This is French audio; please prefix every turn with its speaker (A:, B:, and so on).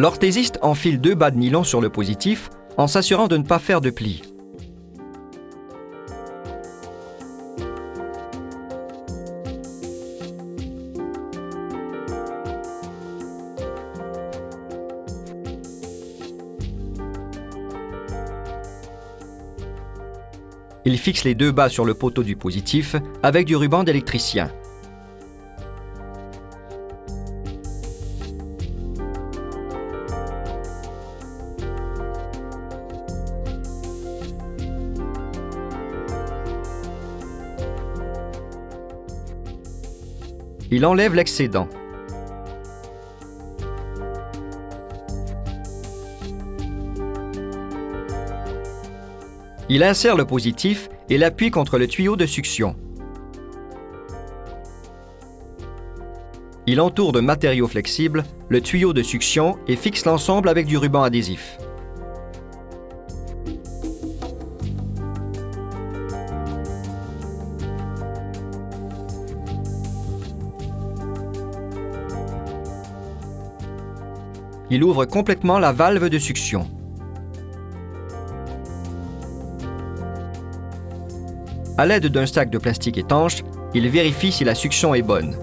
A: L'orthésiste enfile deux bas de nylon sur le positif en s'assurant de ne pas faire de plis. Il fixe les deux bas sur le poteau du positif avec du ruban d'électricien. Il enlève l'excédent. Il insère le positif et l'appuie contre le tuyau de succion. Il entoure de matériaux flexibles le tuyau de succion et fixe l'ensemble avec du ruban adhésif. Il ouvre complètement la valve de succion. À l'aide d'un sac de plastique étanche, il vérifie si la succion est bonne.